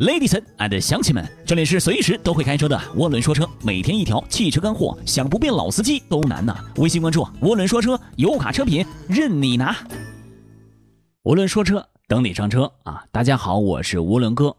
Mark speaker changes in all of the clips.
Speaker 1: Ladies and 乡亲们，这里是随时都会开车的涡轮说车，每天一条汽车干货，想不变老司机都难呐！微信关注涡轮说车，油卡车品任你拿。涡轮说车，等你上车啊！大家好，我是涡轮哥。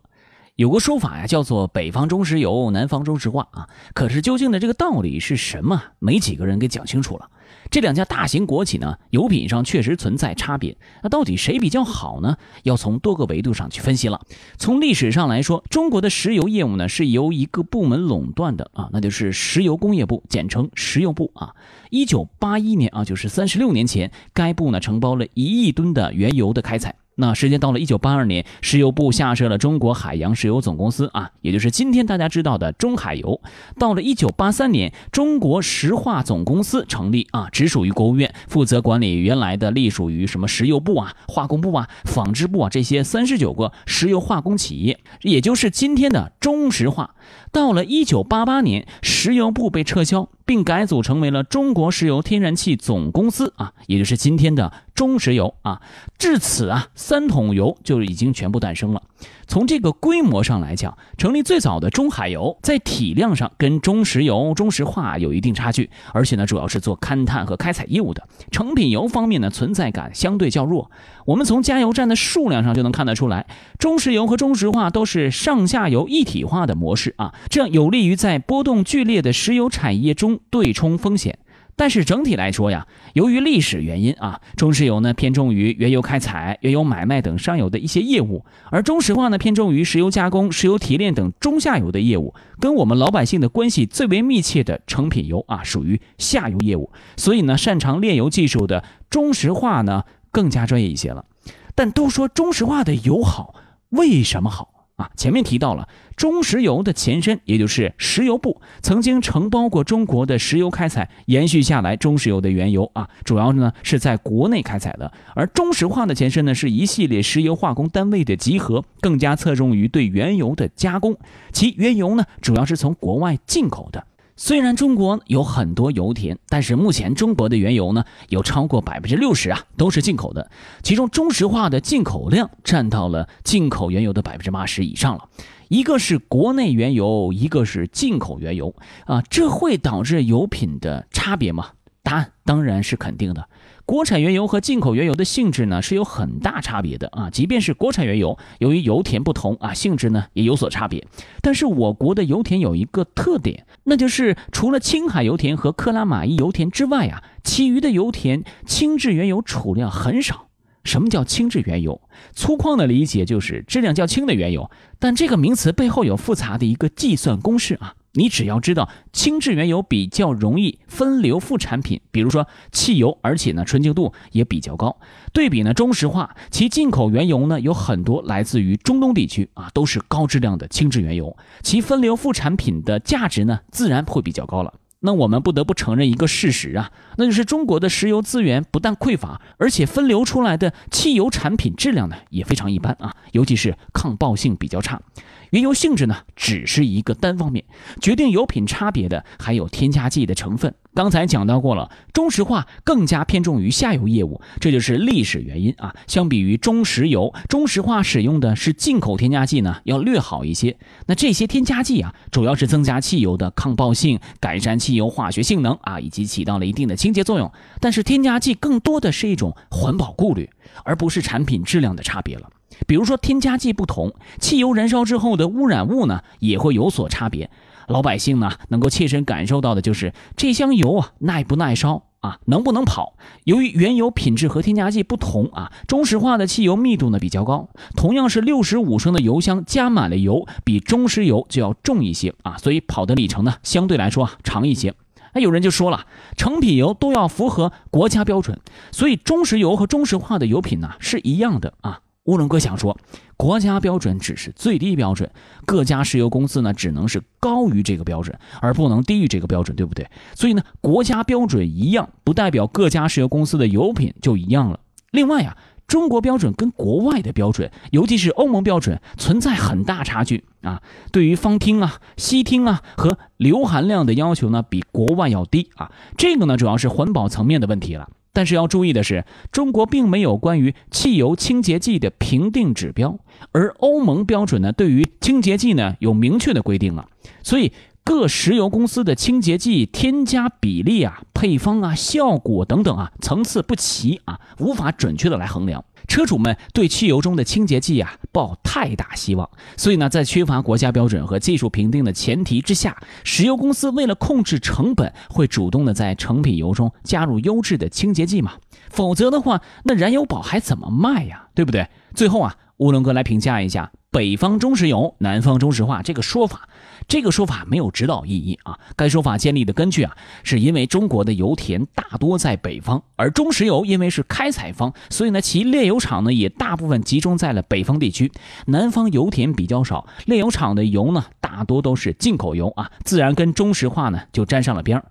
Speaker 1: 有个说法呀，叫做北方中石油，南方中石化啊。可是究竟的这个道理是什么？没几个人给讲清楚了。这两家大型国企呢，油品上确实存在差别。那到底谁比较好呢？要从多个维度上去分析了。从历史上来说，中国的石油业务呢是由一个部门垄断的啊，那就是石油工业部，简称石油部啊。一九八一年啊，就是三十六年前，该部呢承包了一亿吨的原油的开采。那时间到了一九八二年，石油部下设了中国海洋石油总公司啊，也就是今天大家知道的中海油。到了一九八三年，中国石化总公司成立啊，直属于国务院，负责管理原来的隶属于什么石油部啊、化工部啊、纺织部啊这些三十九个石油化工企业，也就是今天的中石化。到了一九八八年，石油部被撤销。并改组成为了中国石油天然气总公司啊，也就是今天的中石油啊。至此啊，三桶油就已经全部诞生了。从这个规模上来讲，成立最早的中海油在体量上跟中石油、中石化有一定差距，而且呢，主要是做勘探和开采业务的。成品油方面呢，存在感相对较弱。我们从加油站的数量上就能看得出来，中石油和中石化都是上下游一体化的模式啊，这样有利于在波动剧烈的石油产业中对冲风险。但是整体来说呀，由于历史原因啊，中石油呢偏重于原油开采、原油买卖等上游的一些业务，而中石化呢偏重于石油加工、石油提炼等中下游的业务，跟我们老百姓的关系最为密切的成品油啊，属于下游业务。所以呢，擅长炼油技术的中石化呢更加专业一些了。但都说中石化的油好，为什么好？啊，前面提到了中石油的前身，也就是石油部，曾经承包过中国的石油开采，延续下来中石油的原油啊，主要呢是在国内开采的。而中石化的前身呢，是一系列石油化工单位的集合，更加侧重于对原油的加工，其原油呢主要是从国外进口的。虽然中国有很多油田，但是目前中国的原油呢，有超过百分之六十啊都是进口的，其中中石化的进口量占到了进口原油的百分之八十以上了。一个是国内原油，一个是进口原油啊，这会导致油品的差别吗？答案当然是肯定的。国产原油和进口原油的性质呢是有很大差别的啊，即便是国产原油，由于油田不同啊，性质呢也有所差别。但是我国的油田有一个特点，那就是除了青海油田和克拉玛依油田之外啊，其余的油田轻质原油储量很少。什么叫轻质原油？粗犷的理解就是质量较轻的原油，但这个名词背后有复杂的一个计算公式啊。你只要知道轻质原油比较容易分流副产品，比如说汽油，而且呢纯净度也比较高。对比呢中石化，其进口原油呢有很多来自于中东地区啊，都是高质量的轻质原油，其分流副产品的价值呢自然会比较高了。那我们不得不承认一个事实啊，那就是中国的石油资源不但匮乏，而且分流出来的汽油产品质量呢也非常一般啊，尤其是抗爆性比较差。原油性质呢，只是一个单方面决定油品差别的，还有添加剂的成分。刚才讲到过了，中石化更加偏重于下游业务，这就是历史原因啊。相比于中石油，中石化使用的是进口添加剂呢，要略好一些。那这些添加剂啊，主要是增加汽油的抗爆性，改善汽油化学性能啊，以及起到了一定的清洁作用。但是添加剂更多的是一种环保顾虑，而不是产品质量的差别了。比如说添加剂不同，汽油燃烧之后的污染物呢，也会有所差别。老百姓呢，能够切身感受到的就是这箱油啊，耐不耐烧啊，能不能跑？由于原油品质和添加剂不同啊，中石化的汽油密度呢比较高，同样是六十五升的油箱，加满了油，比中石油就要重一些啊，所以跑的里程呢相对来说啊长一些。那有人就说了，成品油都要符合国家标准，所以中石油和中石化的油品呢是一样的啊。乌龙哥想说，国家标准只是最低标准，各家石油公司呢只能是高于这个标准，而不能低于这个标准，对不对？所以呢，国家标准一样，不代表各家石油公司的油品就一样了。另外呀，中国标准跟国外的标准，尤其是欧盟标准，存在很大差距啊。对于芳烃啊、烯烃啊和硫含量的要求呢，比国外要低啊。这个呢，主要是环保层面的问题了。但是要注意的是，中国并没有关于汽油清洁剂的评定指标，而欧盟标准呢，对于清洁剂呢有明确的规定啊，所以各石油公司的清洁剂添加比例啊、配方啊、效果等等啊，层次不齐啊，无法准确的来衡量。车主们对汽油中的清洁剂啊抱太大希望，所以呢，在缺乏国家标准和技术评定的前提之下，石油公司为了控制成本，会主动的在成品油中加入优质的清洁剂嘛？否则的话，那燃油宝还怎么卖呀？对不对？最后啊，乌龙哥来评价一下“北方中石油，南方中石化”这个说法。这个说法没有指导意义啊。该说法建立的根据啊，是因为中国的油田大多在北方，而中石油因为是开采方，所以呢，其炼油厂呢也大部分集中在了北方地区。南方油田比较少，炼油厂的油呢大多都是进口油啊，自然跟中石化呢就沾上了边儿。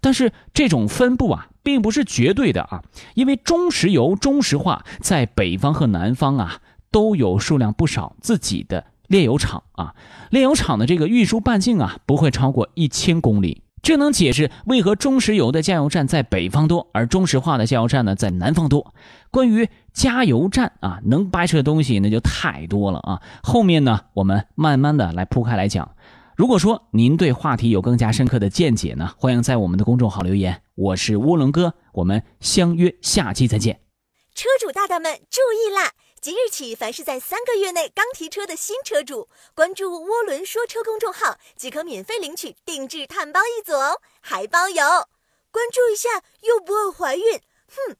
Speaker 1: 但是这种分布啊，并不是绝对的啊，因为中石油、中石化在北方和南方啊都有数量不少自己的。炼油厂啊，炼油厂的这个运输半径啊不会超过一千公里，这能解释为何中石油的加油站在北方多，而中石化的加油站呢在南方多。关于加油站啊，能掰扯的东西那就太多了啊。后面呢，我们慢慢的来铺开来讲。如果说您对话题有更加深刻的见解呢，欢迎在我们的公众号留言。我是涡轮哥，我们相约下期再见。
Speaker 2: 车主大大们注意啦！即日起，凡是在三个月内刚提车的新车主，关注“涡轮说车”公众号即可免费领取定制碳包一组哦，还包邮。关注一下又不会怀孕，哼。